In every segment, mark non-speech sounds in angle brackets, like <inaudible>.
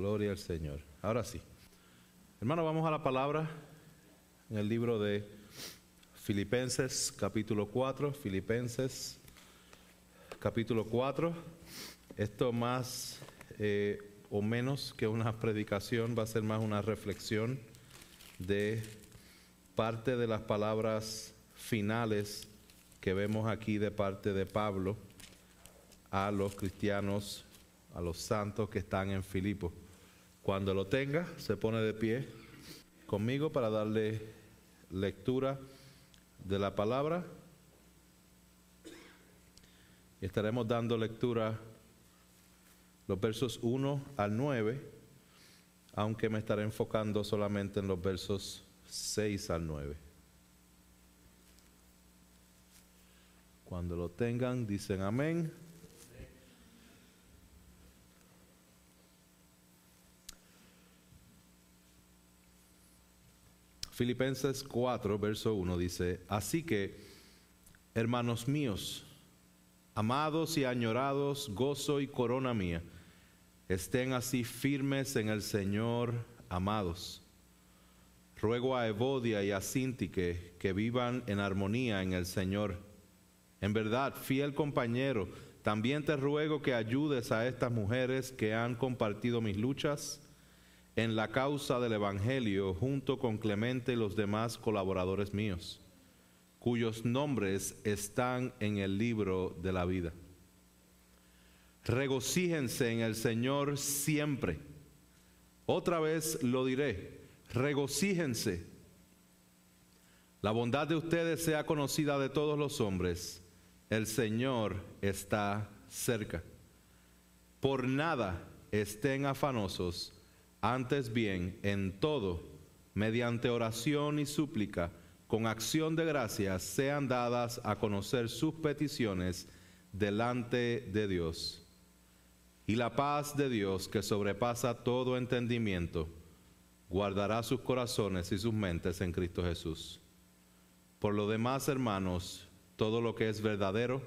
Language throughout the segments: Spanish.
Gloria al Señor. Ahora sí. Hermano, vamos a la palabra en el libro de Filipenses capítulo 4. Filipenses capítulo 4. Esto más eh, o menos que una predicación, va a ser más una reflexión de parte de las palabras finales que vemos aquí de parte de Pablo a los cristianos, a los santos que están en Filipo. Cuando lo tenga, se pone de pie conmigo para darle lectura de la palabra. Estaremos dando lectura los versos 1 al 9, aunque me estaré enfocando solamente en los versos 6 al 9. Cuando lo tengan, dicen amén. Filipenses 4, verso 1 dice, así que, hermanos míos, amados y añorados, gozo y corona mía, estén así firmes en el Señor, amados. Ruego a Evodia y a Sintique que vivan en armonía en el Señor. En verdad, fiel compañero, también te ruego que ayudes a estas mujeres que han compartido mis luchas en la causa del Evangelio junto con Clemente y los demás colaboradores míos, cuyos nombres están en el libro de la vida. Regocíjense en el Señor siempre. Otra vez lo diré, regocíjense. La bondad de ustedes sea conocida de todos los hombres. El Señor está cerca. Por nada estén afanosos antes bien, en todo, mediante oración y súplica, con acción de gracias, sean dadas a conocer sus peticiones delante de Dios. Y la paz de Dios, que sobrepasa todo entendimiento, guardará sus corazones y sus mentes en Cristo Jesús. Por lo demás, hermanos, todo lo que es verdadero,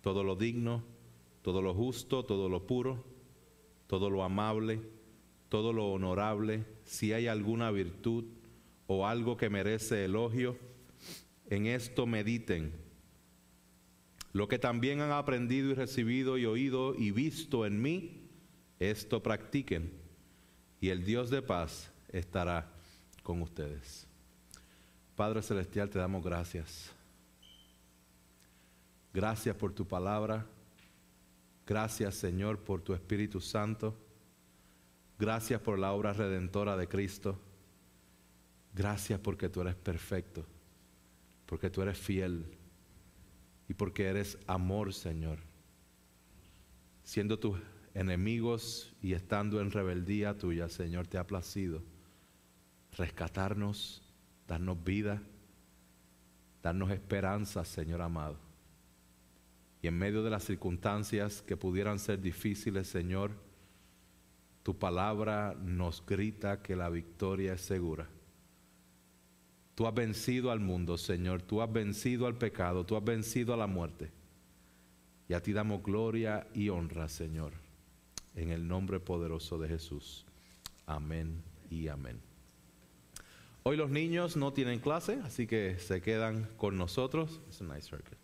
todo lo digno, todo lo justo, todo lo puro, todo lo amable, todo lo honorable, si hay alguna virtud o algo que merece elogio, en esto mediten. Lo que también han aprendido y recibido y oído y visto en mí, esto practiquen, y el Dios de paz estará con ustedes. Padre Celestial, te damos gracias. Gracias por tu palabra. Gracias, Señor, por tu Espíritu Santo. Gracias por la obra redentora de Cristo. Gracias porque tú eres perfecto, porque tú eres fiel y porque eres amor, Señor. Siendo tus enemigos y estando en rebeldía tuya, Señor, te ha placido rescatarnos, darnos vida, darnos esperanza, Señor amado. Y en medio de las circunstancias que pudieran ser difíciles, Señor, tu palabra nos grita que la victoria es segura. Tú has vencido al mundo, Señor. Tú has vencido al pecado. Tú has vencido a la muerte. Y a ti damos gloria y honra, Señor. En el nombre poderoso de Jesús. Amén y amén. Hoy los niños no tienen clase, así que se quedan con nosotros. It's a nice circle,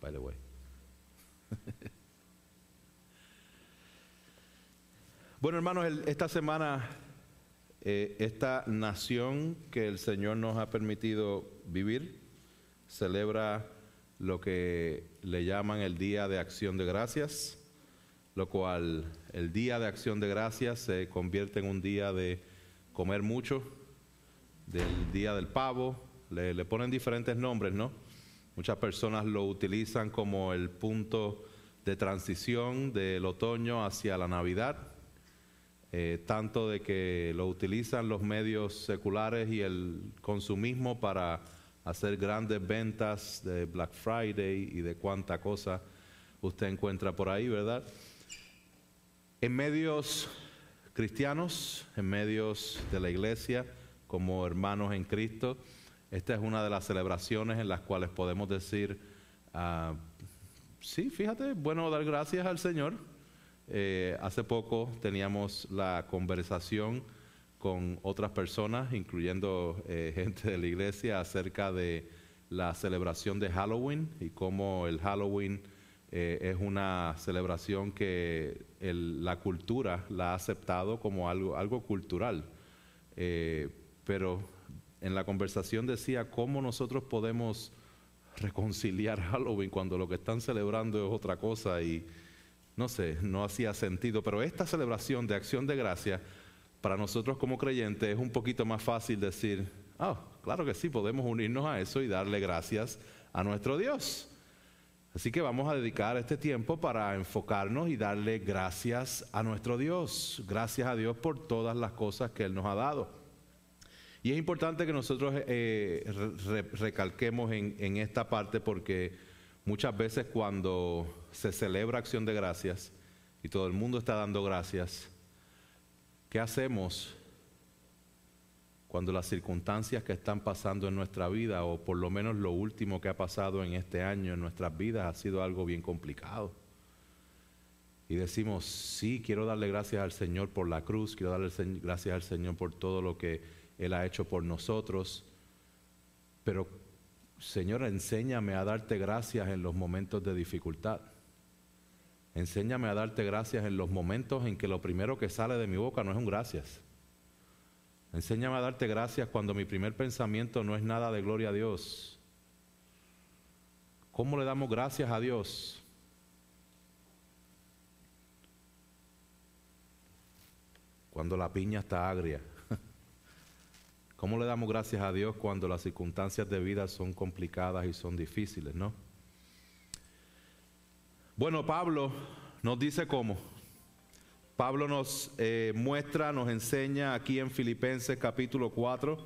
by the way. <laughs> Bueno, hermanos, esta semana, eh, esta nación que el Señor nos ha permitido vivir, celebra lo que le llaman el Día de Acción de Gracias, lo cual el Día de Acción de Gracias se convierte en un día de comer mucho, del Día del Pavo, le, le ponen diferentes nombres, ¿no? Muchas personas lo utilizan como el punto de transición del otoño hacia la Navidad eh, tanto de que lo utilizan los medios seculares y el consumismo para hacer grandes ventas de Black Friday y de cuánta cosa usted encuentra por ahí, ¿verdad? En medios cristianos, en medios de la iglesia, como hermanos en Cristo, esta es una de las celebraciones en las cuales podemos decir, ah, sí, fíjate, bueno dar gracias al Señor eh, hace poco teníamos la conversación con otras personas, incluyendo eh, <laughs> gente de la iglesia, acerca de la celebración de Halloween y cómo el Halloween eh, es una celebración que la cultura la ha aceptado como algo, algo cultural. pero en la conversación decía cómo nosotros podemos reconciliar <laughs> Halloween cuando lo que están celebrando es otra cosa y no sé, no hacía sentido. Pero esta celebración de acción de gracia, para nosotros como creyentes es un poquito más fácil decir, ah, claro que sí, podemos unirnos a eso y darle gracias a nuestro Dios. Así que vamos a dedicar este tiempo para enfocarnos y darle gracias a nuestro Dios. Gracias a Dios por todas las cosas que Él nos ha dado. Y es importante que nosotros eh, recalquemos en esta parte porque muchas veces cuando se celebra acción de gracias y todo el mundo está dando gracias, ¿qué hacemos cuando las circunstancias que están pasando en nuestra vida, o por lo menos lo último que ha pasado en este año en nuestras vidas, ha sido algo bien complicado? Y decimos, sí, quiero darle gracias al Señor por la cruz, quiero darle gracias al Señor por todo lo que él ha hecho por nosotros. Pero, Señor, enséñame a darte gracias en los momentos de dificultad. Enséñame a darte gracias en los momentos en que lo primero que sale de mi boca no es un gracias. Enséñame a darte gracias cuando mi primer pensamiento no es nada de gloria a Dios. ¿Cómo le damos gracias a Dios? Cuando la piña está agria. <laughs> ¿Cómo le damos gracias a Dios cuando las circunstancias de vida son complicadas y son difíciles, no? Bueno, Pablo nos dice cómo. Pablo nos eh, muestra, nos enseña aquí en Filipenses capítulo 4.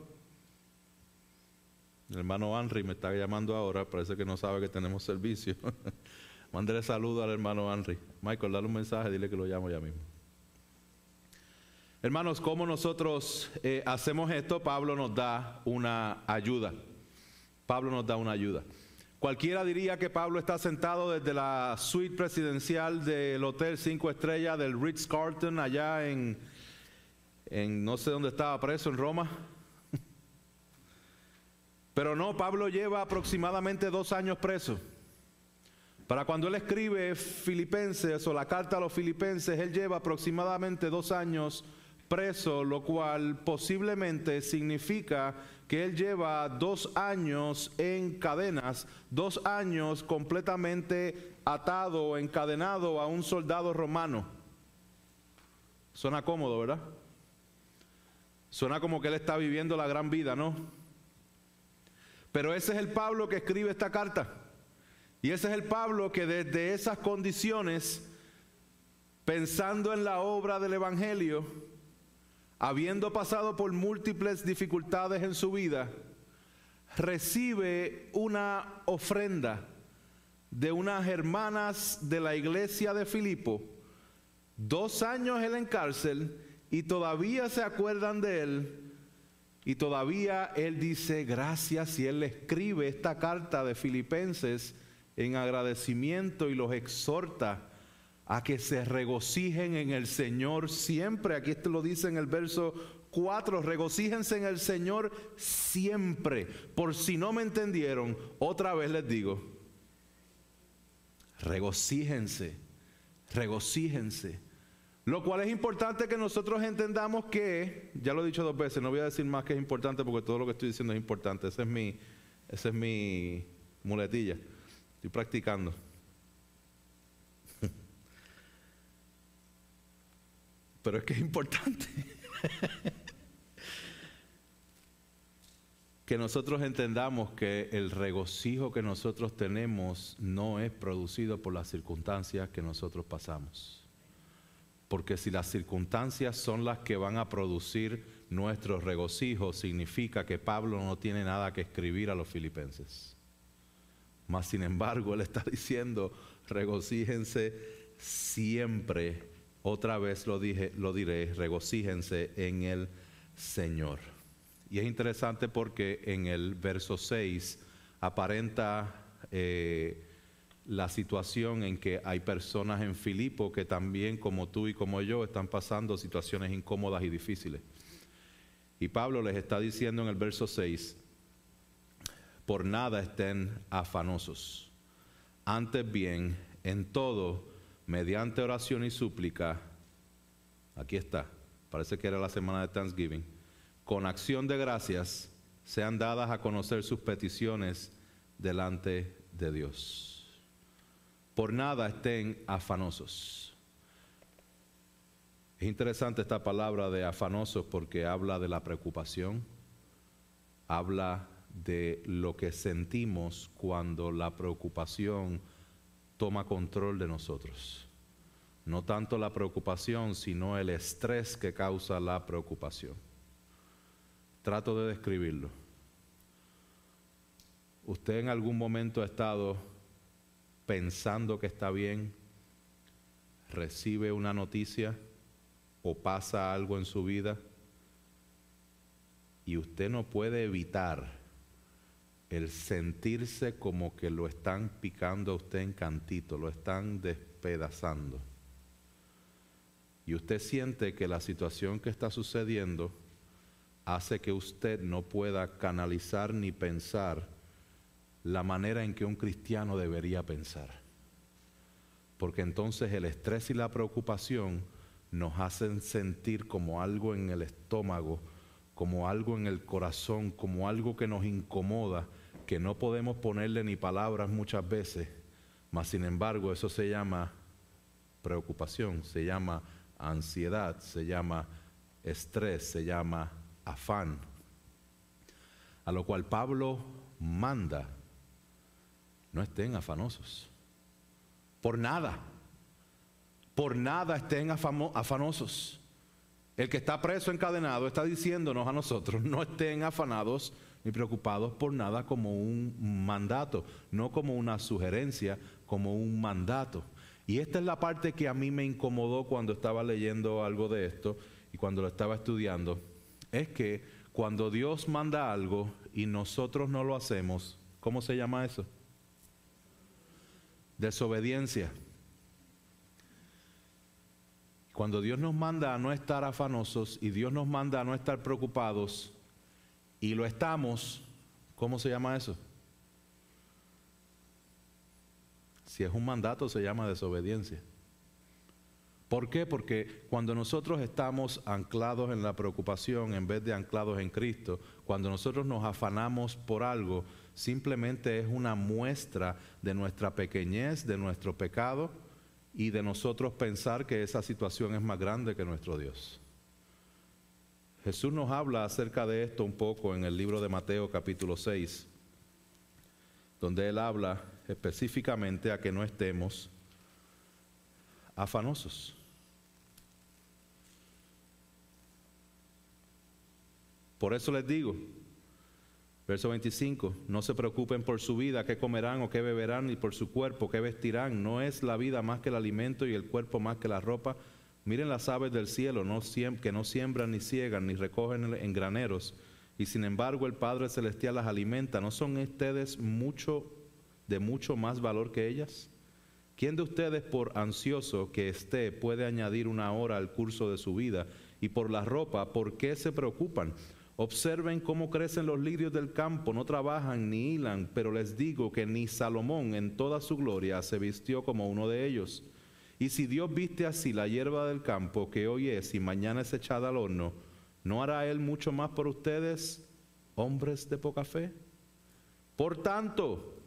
El hermano Henry me está llamando ahora, parece que no sabe que tenemos servicio. <laughs> Mándele saludo al hermano Henry. Michael, dale un mensaje, dile que lo llamo ya mismo. Hermanos, ¿cómo nosotros eh, hacemos esto? Pablo nos da una ayuda. Pablo nos da una ayuda. Cualquiera diría que Pablo está sentado desde la suite presidencial del Hotel Cinco Estrellas del Ritz Carlton, allá en, en no sé dónde estaba preso, en Roma. <laughs> Pero no, Pablo lleva aproximadamente dos años preso. Para cuando él escribe Filipenses o la carta a los Filipenses, él lleva aproximadamente dos años preso, lo cual posiblemente significa que él lleva dos años en cadenas, dos años completamente atado, encadenado a un soldado romano. Suena cómodo, ¿verdad? Suena como que él está viviendo la gran vida, ¿no? Pero ese es el Pablo que escribe esta carta. Y ese es el Pablo que desde esas condiciones, pensando en la obra del Evangelio, habiendo pasado por múltiples dificultades en su vida, recibe una ofrenda de unas hermanas de la iglesia de Filipo, dos años él en cárcel y todavía se acuerdan de él y todavía él dice gracias y él le escribe esta carta de Filipenses en agradecimiento y los exhorta a que se regocijen en el Señor siempre. Aquí esto lo dice en el verso 4, regocíjense en el Señor siempre. Por si no me entendieron, otra vez les digo, regocíjense, regocíjense. Lo cual es importante que nosotros entendamos que, ya lo he dicho dos veces, no voy a decir más que es importante porque todo lo que estoy diciendo es importante. Esa es mi, esa es mi muletilla. Estoy practicando. Pero es que es importante que nosotros entendamos que el regocijo que nosotros tenemos no es producido por las circunstancias que nosotros pasamos. Porque si las circunstancias son las que van a producir nuestro regocijo, significa que Pablo no tiene nada que escribir a los filipenses. Mas sin embargo, él está diciendo, regocíjense siempre otra vez lo, dije, lo diré, regocíjense en el Señor. Y es interesante porque en el verso 6 aparenta eh, la situación en que hay personas en Filipo que también, como tú y como yo, están pasando situaciones incómodas y difíciles. Y Pablo les está diciendo en el verso 6, por nada estén afanosos. Antes bien, en todo, mediante oración y súplica, aquí está, parece que era la semana de Thanksgiving, con acción de gracias, sean dadas a conocer sus peticiones delante de Dios. Por nada estén afanosos. Es interesante esta palabra de afanosos porque habla de la preocupación, habla de lo que sentimos cuando la preocupación toma control de nosotros. No tanto la preocupación, sino el estrés que causa la preocupación. Trato de describirlo. ¿Usted en algún momento ha estado pensando que está bien, recibe una noticia o pasa algo en su vida y usted no puede evitar el sentirse como que lo están picando a usted en cantito, lo están despedazando. Y usted siente que la situación que está sucediendo hace que usted no pueda canalizar ni pensar la manera en que un cristiano debería pensar. Porque entonces el estrés y la preocupación nos hacen sentir como algo en el estómago, como algo en el corazón, como algo que nos incomoda que no podemos ponerle ni palabras muchas veces, mas sin embargo eso se llama preocupación, se llama ansiedad, se llama estrés, se llama afán. A lo cual Pablo manda, no estén afanosos, por nada, por nada estén afanosos. El que está preso encadenado está diciéndonos a nosotros, no estén afanados ni preocupados por nada como un mandato, no como una sugerencia, como un mandato. Y esta es la parte que a mí me incomodó cuando estaba leyendo algo de esto y cuando lo estaba estudiando, es que cuando Dios manda algo y nosotros no lo hacemos, ¿cómo se llama eso? Desobediencia. Cuando Dios nos manda a no estar afanosos y Dios nos manda a no estar preocupados, y lo estamos, ¿cómo se llama eso? Si es un mandato se llama desobediencia. ¿Por qué? Porque cuando nosotros estamos anclados en la preocupación en vez de anclados en Cristo, cuando nosotros nos afanamos por algo, simplemente es una muestra de nuestra pequeñez, de nuestro pecado y de nosotros pensar que esa situación es más grande que nuestro Dios. Jesús nos habla acerca de esto un poco en el libro de Mateo capítulo 6, donde Él habla específicamente a que no estemos afanosos. Por eso les digo, verso 25, no se preocupen por su vida, qué comerán o qué beberán, ni por su cuerpo, qué vestirán. No es la vida más que el alimento y el cuerpo más que la ropa. Miren las aves del cielo, que no siembran ni ciegan ni recogen en graneros, y sin embargo el Padre Celestial las alimenta. ¿No son ustedes mucho de mucho más valor que ellas? ¿Quién de ustedes por ansioso que esté puede añadir una hora al curso de su vida? Y por la ropa, ¿por qué se preocupan? Observen cómo crecen los lirios del campo, no trabajan ni hilan, pero les digo que ni Salomón en toda su gloria se vistió como uno de ellos. Y si Dios viste así la hierba del campo, que hoy es y mañana es echada al horno, ¿no hará Él mucho más por ustedes, hombres de poca fe? Por tanto,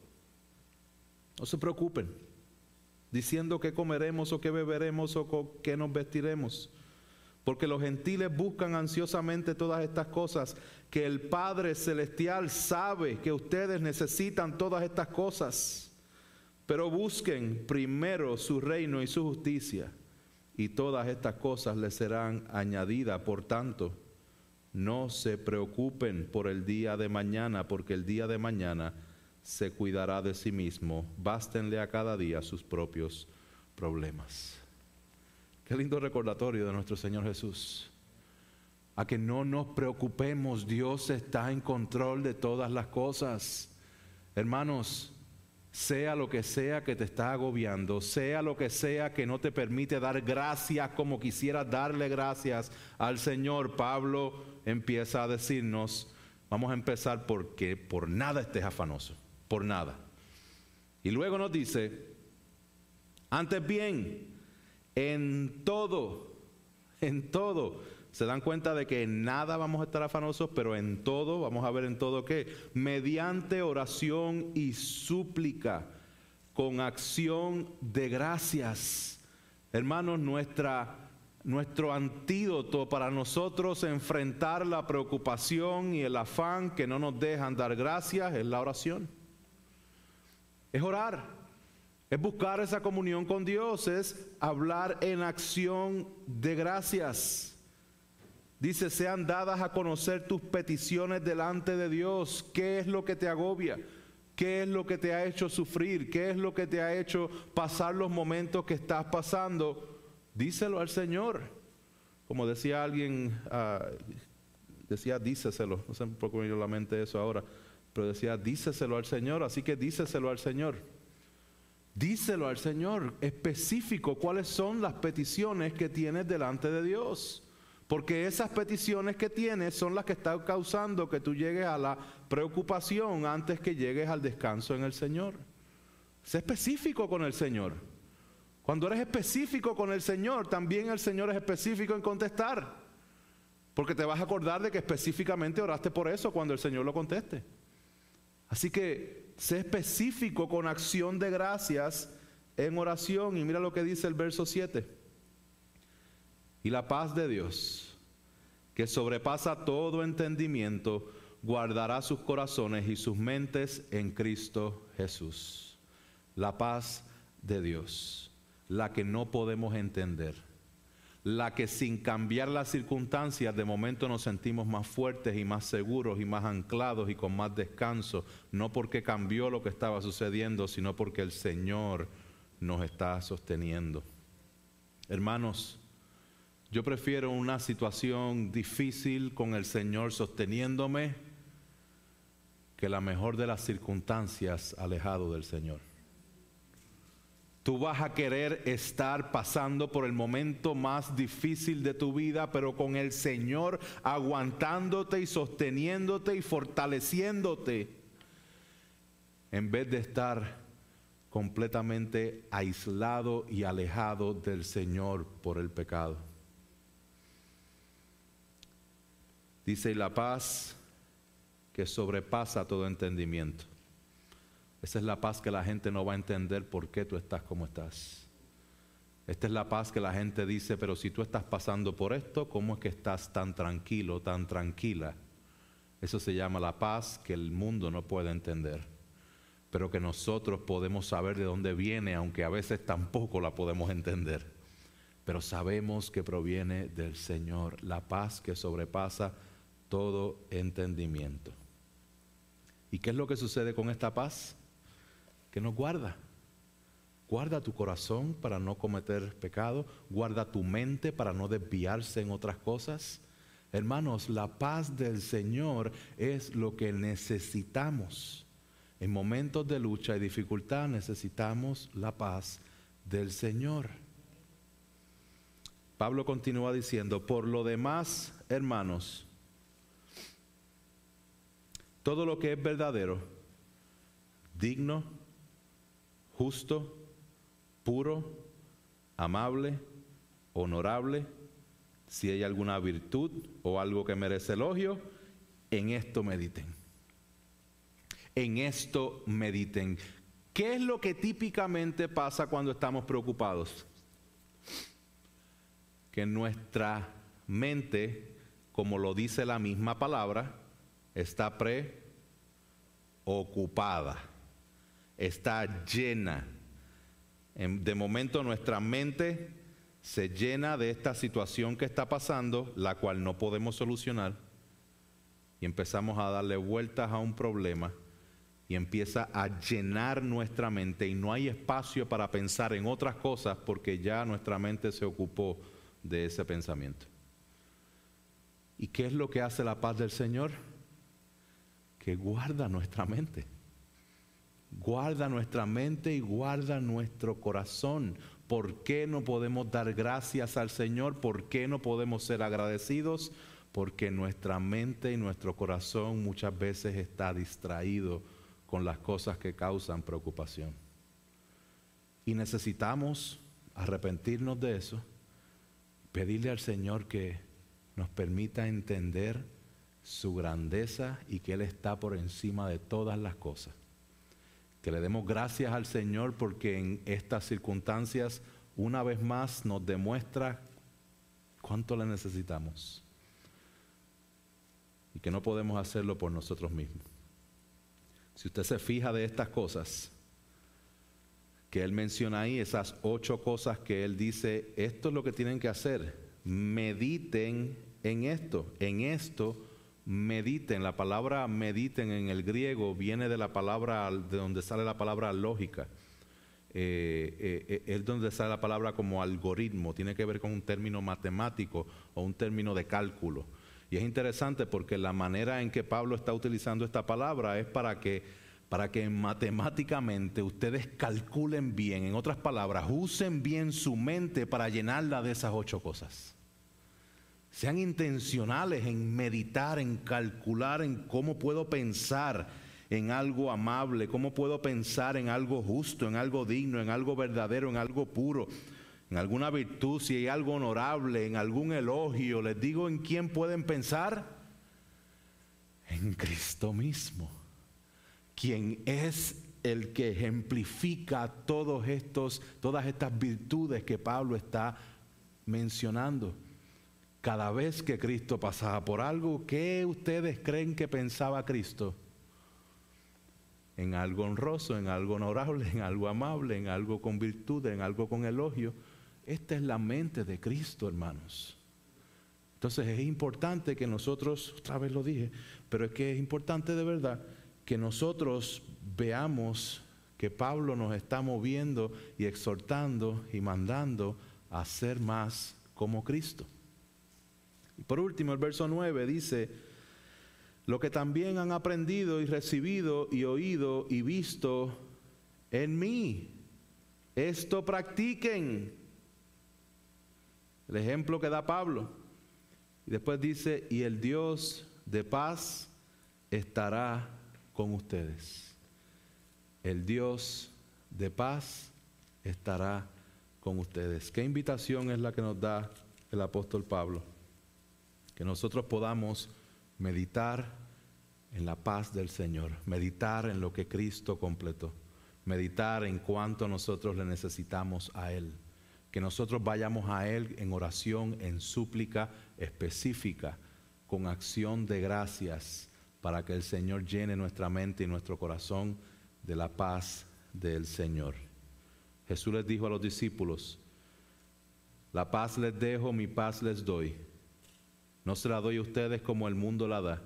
no se preocupen, diciendo qué comeremos o qué beberemos o qué nos vestiremos, porque los gentiles buscan ansiosamente todas estas cosas, que el Padre Celestial sabe que ustedes necesitan todas estas cosas. Pero busquen primero su reino y su justicia, y todas estas cosas les serán añadidas. Por tanto, no se preocupen por el día de mañana, porque el día de mañana se cuidará de sí mismo. Bástenle a cada día sus propios problemas. Qué lindo recordatorio de nuestro Señor Jesús. A que no nos preocupemos, Dios está en control de todas las cosas. Hermanos, sea lo que sea que te está agobiando, sea lo que sea que no te permite dar gracias como quisieras darle gracias al Señor, Pablo empieza a decirnos, vamos a empezar porque por nada estés afanoso, por nada. Y luego nos dice, antes bien, en todo, en todo, se dan cuenta de que en nada vamos a estar afanosos, pero en todo, vamos a ver en todo qué, mediante oración y súplica, con acción de gracias. Hermanos, nuestra, nuestro antídoto para nosotros enfrentar la preocupación y el afán que no nos dejan dar gracias es la oración. Es orar, es buscar esa comunión con Dios, es hablar en acción de gracias. Dice, sean dadas a conocer tus peticiones delante de Dios. ¿Qué es lo que te agobia? ¿Qué es lo que te ha hecho sufrir? ¿Qué es lo que te ha hecho pasar los momentos que estás pasando? Díselo al Señor. Como decía alguien, uh, decía díceselo, no sé por qué me la mente eso ahora, pero decía díceselo al Señor, así que díceselo al Señor. Díselo al Señor, específico, cuáles son las peticiones que tienes delante de Dios. Porque esas peticiones que tienes son las que están causando que tú llegues a la preocupación antes que llegues al descanso en el Señor. Sé específico con el Señor. Cuando eres específico con el Señor, también el Señor es específico en contestar. Porque te vas a acordar de que específicamente oraste por eso cuando el Señor lo conteste. Así que sé específico con acción de gracias en oración. Y mira lo que dice el verso 7. Y la paz de Dios, que sobrepasa todo entendimiento, guardará sus corazones y sus mentes en Cristo Jesús. La paz de Dios, la que no podemos entender, la que sin cambiar las circunstancias de momento nos sentimos más fuertes y más seguros y más anclados y con más descanso, no porque cambió lo que estaba sucediendo, sino porque el Señor nos está sosteniendo. Hermanos, yo prefiero una situación difícil con el Señor sosteniéndome que la mejor de las circunstancias alejado del Señor. Tú vas a querer estar pasando por el momento más difícil de tu vida, pero con el Señor aguantándote y sosteniéndote y fortaleciéndote, en vez de estar completamente aislado y alejado del Señor por el pecado. Dice, y la paz que sobrepasa todo entendimiento. Esa es la paz que la gente no va a entender por qué tú estás como estás. Esta es la paz que la gente dice, pero si tú estás pasando por esto, ¿cómo es que estás tan tranquilo, tan tranquila? Eso se llama la paz que el mundo no puede entender, pero que nosotros podemos saber de dónde viene, aunque a veces tampoco la podemos entender. Pero sabemos que proviene del Señor, la paz que sobrepasa todo entendimiento. ¿Y qué es lo que sucede con esta paz? Que nos guarda. Guarda tu corazón para no cometer pecado, guarda tu mente para no desviarse en otras cosas. Hermanos, la paz del Señor es lo que necesitamos. En momentos de lucha y dificultad necesitamos la paz del Señor. Pablo continúa diciendo, por lo demás, hermanos, todo lo que es verdadero, digno, justo, puro, amable, honorable, si hay alguna virtud o algo que merece elogio, en esto mediten. En esto mediten. ¿Qué es lo que típicamente pasa cuando estamos preocupados? Que nuestra mente, como lo dice la misma palabra, está preocupada, está llena. De momento nuestra mente se llena de esta situación que está pasando, la cual no podemos solucionar, y empezamos a darle vueltas a un problema y empieza a llenar nuestra mente y no hay espacio para pensar en otras cosas porque ya nuestra mente se ocupó de ese pensamiento. ¿Y qué es lo que hace la paz del Señor? Que guarda nuestra mente. guarda nuestra mente y guarda nuestro corazón. ¿Por qué no podemos dar gracias al Señor? ¿Por qué no podemos ser agradecidos? Porque nuestra mente y nuestro corazón muchas veces está distraído con las cosas que causan preocupación. Y necesitamos arrepentirnos de eso, pedirle al Señor que nos permita entender su grandeza y que Él está por encima de todas las cosas. Que le demos gracias al Señor porque en estas circunstancias una vez más nos demuestra cuánto le necesitamos y que no podemos hacerlo por nosotros mismos. Si usted se fija de estas cosas que él menciona ahí, esas ocho cosas que él dice, esto es lo que tienen que hacer, mediten en esto, en esto mediten. La palabra mediten en el griego viene de la palabra, de donde sale la palabra lógica. Eh, eh, eh, es donde sale la palabra como algoritmo, tiene que ver con un término matemático o un término de cálculo. Y es interesante porque la manera en que Pablo está utilizando esta palabra es para que, para que matemáticamente ustedes calculen bien, en otras palabras, usen bien su mente para llenarla de esas ocho cosas. Sean intencionales en meditar, en calcular en cómo puedo pensar en algo amable, cómo puedo pensar en algo justo, en algo digno, en algo verdadero, en algo puro, en alguna virtud, si hay algo honorable, en algún elogio. Les digo en quién pueden pensar. En Cristo mismo, quien es el que ejemplifica todos estos, todas estas virtudes que Pablo está mencionando cada vez que Cristo pasaba por algo, ¿qué ustedes creen que pensaba Cristo? En algo honroso, en algo honorable, en algo amable, en algo con virtud, en algo con elogio. Esta es la mente de Cristo, hermanos. Entonces es importante que nosotros, otra vez lo dije, pero es que es importante de verdad que nosotros veamos que Pablo nos está moviendo y exhortando y mandando a ser más como Cristo. Y por último, el verso 9 dice, lo que también han aprendido y recibido y oído y visto en mí, esto practiquen. El ejemplo que da Pablo. Y después dice, y el Dios de paz estará con ustedes. El Dios de paz estará con ustedes. ¿Qué invitación es la que nos da el apóstol Pablo? Que nosotros podamos meditar en la paz del Señor, meditar en lo que Cristo completó, meditar en cuánto nosotros le necesitamos a Él, que nosotros vayamos a Él en oración, en súplica específica, con acción de gracias, para que el Señor llene nuestra mente y nuestro corazón de la paz del Señor. Jesús les dijo a los discípulos, la paz les dejo, mi paz les doy no se la doy a ustedes como el mundo la da.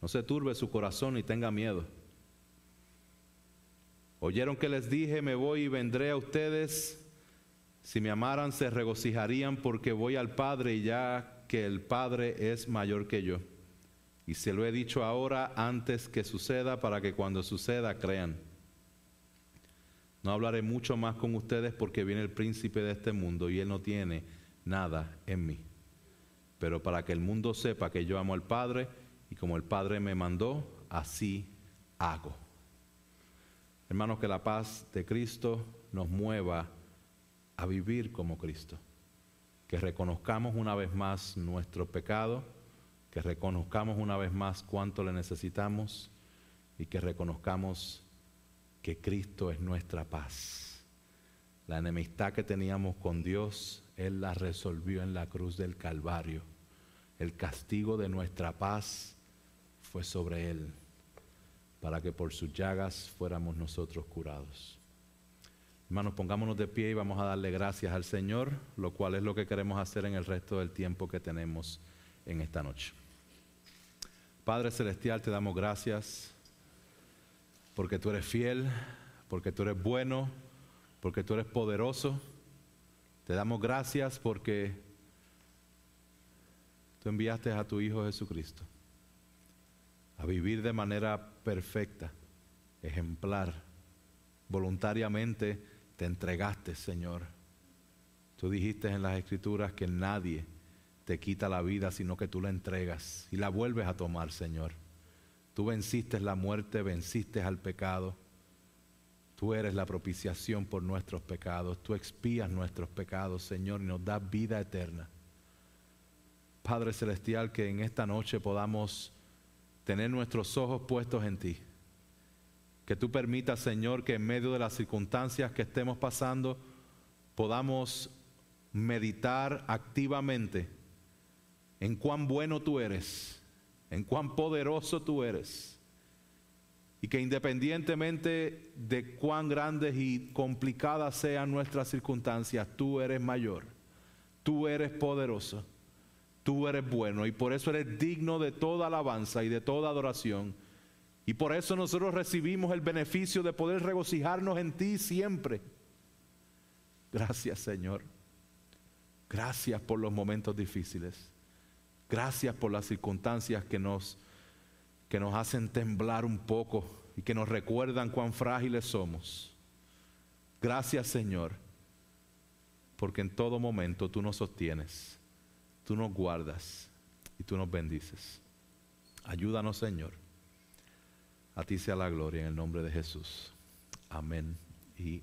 No se turbe su corazón y tenga miedo. Oyeron que les dije, me voy y vendré a ustedes. Si me amaran, se regocijarían porque voy al Padre y ya que el Padre es mayor que yo. Y se lo he dicho ahora antes que suceda para que cuando suceda crean. No hablaré mucho más con ustedes porque viene el príncipe de este mundo y él no tiene nada en mí. Pero para que el mundo sepa que yo amo al Padre y como el Padre me mandó, así hago. Hermanos, que la paz de Cristo nos mueva a vivir como Cristo. Que reconozcamos una vez más nuestro pecado, que reconozcamos una vez más cuánto le necesitamos y que reconozcamos que Cristo es nuestra paz. La enemistad que teníamos con Dios él la resolvió en la cruz del Calvario. El castigo de nuestra paz fue sobre Él, para que por sus llagas fuéramos nosotros curados. Hermanos, pongámonos de pie y vamos a darle gracias al Señor, lo cual es lo que queremos hacer en el resto del tiempo que tenemos en esta noche. Padre Celestial, te damos gracias porque tú eres fiel, porque tú eres bueno, porque tú eres poderoso te damos gracias porque tú enviaste a tu Hijo Jesucristo a vivir de manera perfecta, ejemplar. Voluntariamente te entregaste, Señor. Tú dijiste en las escrituras que nadie te quita la vida, sino que tú la entregas y la vuelves a tomar, Señor. Tú venciste la muerte, venciste al pecado. Tú eres la propiciación por nuestros pecados. Tú expías nuestros pecados, Señor, y nos das vida eterna. Padre Celestial, que en esta noche podamos tener nuestros ojos puestos en ti. Que tú permitas, Señor, que en medio de las circunstancias que estemos pasando, podamos meditar activamente en cuán bueno tú eres, en cuán poderoso tú eres. Y que independientemente de cuán grandes y complicadas sean nuestras circunstancias, tú eres mayor, tú eres poderoso, tú eres bueno y por eso eres digno de toda alabanza y de toda adoración. Y por eso nosotros recibimos el beneficio de poder regocijarnos en ti siempre. Gracias Señor. Gracias por los momentos difíciles. Gracias por las circunstancias que nos, que nos hacen temblar un poco y que nos recuerdan cuán frágiles somos. Gracias Señor, porque en todo momento tú nos sostienes, tú nos guardas y tú nos bendices. Ayúdanos Señor. A ti sea la gloria en el nombre de Jesús. Amén y amén.